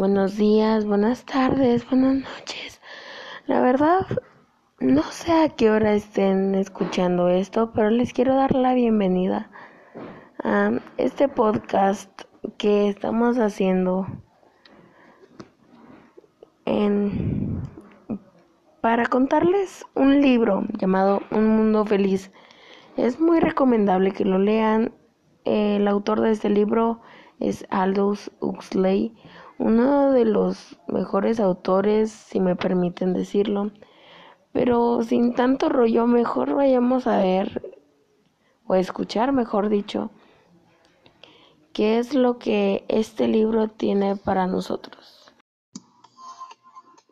buenos días, buenas tardes, buenas noches. La verdad, no sé a qué hora estén escuchando esto, pero les quiero dar la bienvenida a este podcast que estamos haciendo en para contarles un libro llamado Un Mundo Feliz. Es muy recomendable que lo lean. El autor de este libro es Aldous Huxley, uno de los mejores autores, si me permiten decirlo. Pero sin tanto rollo, mejor vayamos a ver, o escuchar, mejor dicho, qué es lo que este libro tiene para nosotros.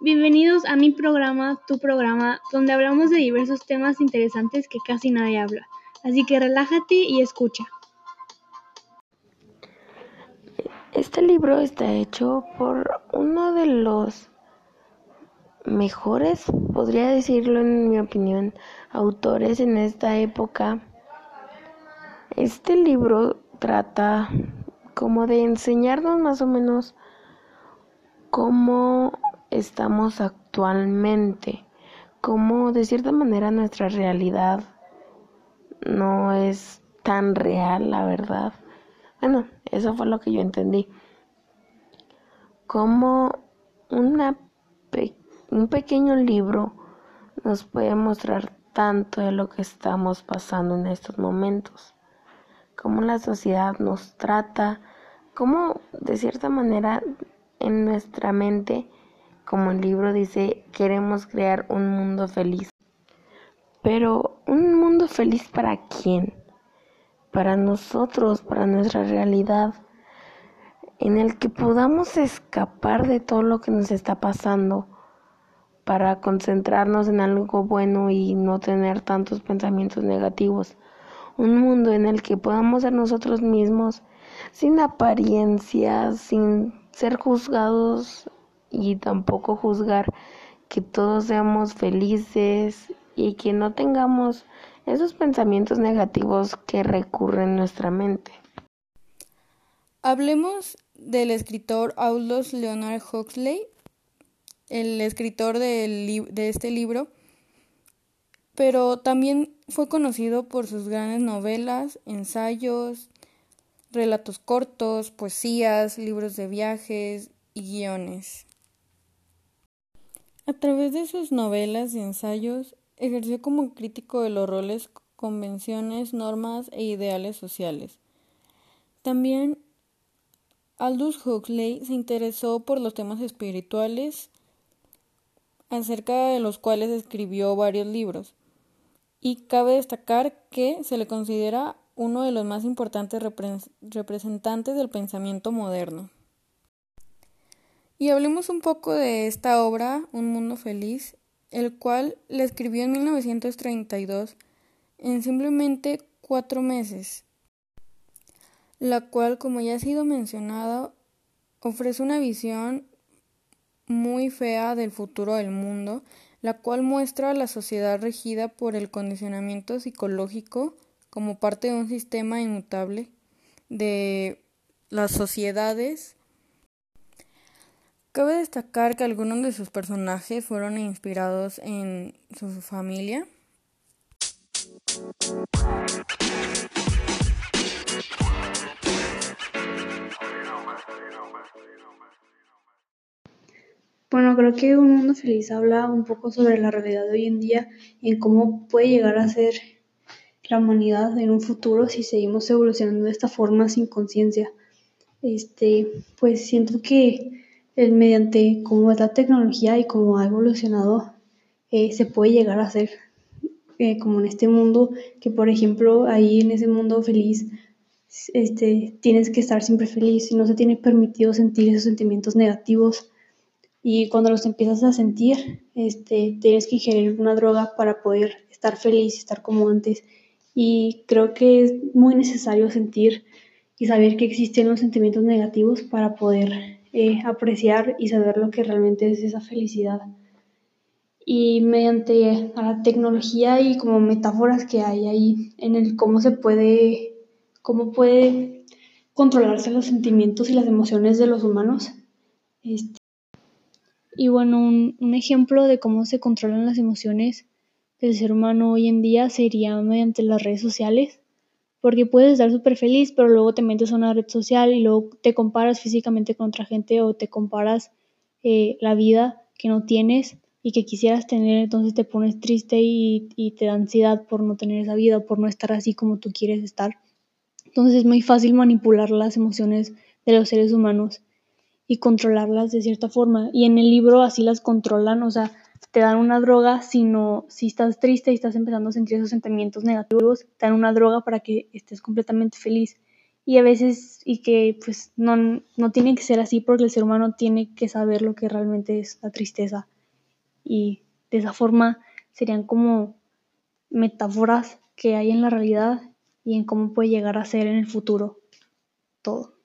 Bienvenidos a mi programa, tu programa, donde hablamos de diversos temas interesantes que casi nadie habla. Así que relájate y escucha. Este libro está hecho por uno de los mejores, podría decirlo en mi opinión, autores en esta época. Este libro trata como de enseñarnos más o menos cómo estamos actualmente, como de cierta manera nuestra realidad no es tan real, la verdad. Bueno, eso fue lo que yo entendí. Como una un pequeño libro nos puede mostrar tanto de lo que estamos pasando en estos momentos, cómo la sociedad nos trata, cómo de cierta manera en nuestra mente como el libro dice, queremos crear un mundo feliz. Pero un mundo feliz para quién? Para nosotros, para nuestra realidad, en el que podamos escapar de todo lo que nos está pasando para concentrarnos en algo bueno y no tener tantos pensamientos negativos. Un mundo en el que podamos ser nosotros mismos sin apariencias, sin ser juzgados y tampoco juzgar que todos seamos felices y que no tengamos esos pensamientos negativos que recurren en nuestra mente. Hablemos del escritor Aldous Leonard Huxley, el escritor de este libro, pero también fue conocido por sus grandes novelas, ensayos, relatos cortos, poesías, libros de viajes y guiones. A través de sus novelas y ensayos, ejerció como crítico de los roles, convenciones, normas e ideales sociales. También Aldous Huxley se interesó por los temas espirituales, acerca de los cuales escribió varios libros. Y cabe destacar que se le considera uno de los más importantes representantes del pensamiento moderno. Y hablemos un poco de esta obra, Un Mundo Feliz, el cual la escribió en 1932 en simplemente cuatro meses, la cual, como ya ha sido mencionado, ofrece una visión muy fea del futuro del mundo, la cual muestra a la sociedad regida por el condicionamiento psicológico como parte de un sistema inmutable de las sociedades Cabe destacar que algunos de sus personajes fueron inspirados en su familia. Bueno, creo que Un Mundo Feliz habla un poco sobre la realidad de hoy en día y en cómo puede llegar a ser la humanidad en un futuro si seguimos evolucionando de esta forma sin conciencia. Este, pues siento que mediante cómo es la tecnología y cómo ha evolucionado, eh, se puede llegar a hacer eh, como en este mundo, que por ejemplo ahí en ese mundo feliz, este, tienes que estar siempre feliz y no se tiene permitido sentir esos sentimientos negativos. Y cuando los empiezas a sentir, este, tienes que ingerir una droga para poder estar feliz y estar como antes. Y creo que es muy necesario sentir y saber que existen los sentimientos negativos para poder eh, apreciar y saber lo que realmente es esa felicidad. Y mediante la tecnología y como metáforas que hay ahí en el cómo se puede, cómo puede controlarse los sentimientos y las emociones de los humanos, Este, y bueno, un, un ejemplo de cómo se controlan las emociones del ser humano hoy en día sería mediante las redes sociales, porque puedes estar súper feliz, pero luego te metes a una red social y luego te comparas físicamente con otra gente o te comparas eh, la vida que no tienes y que quisieras tener, entonces te pones triste y, y te da ansiedad por no tener esa vida, por no estar así como tú quieres estar. Entonces es muy fácil manipular las emociones de los seres humanos y controlarlas de cierta forma. Y en el libro así las controlan, o sea, te dan una droga, sino si estás triste y estás empezando a sentir esos sentimientos negativos, te dan una droga para que estés completamente feliz. Y a veces, y que pues no, no tiene que ser así porque el ser humano tiene que saber lo que realmente es la tristeza. Y de esa forma serían como metáforas que hay en la realidad y en cómo puede llegar a ser en el futuro todo.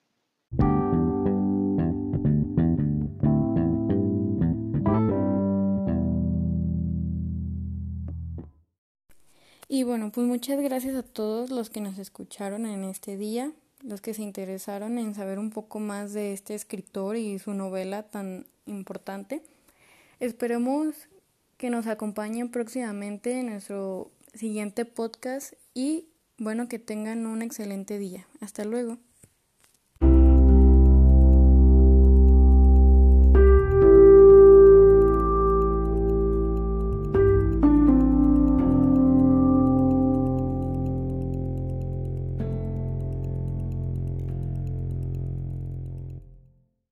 Y bueno, pues muchas gracias a todos los que nos escucharon en este día, los que se interesaron en saber un poco más de este escritor y su novela tan importante. Esperemos que nos acompañen próximamente en nuestro siguiente podcast y bueno, que tengan un excelente día. Hasta luego.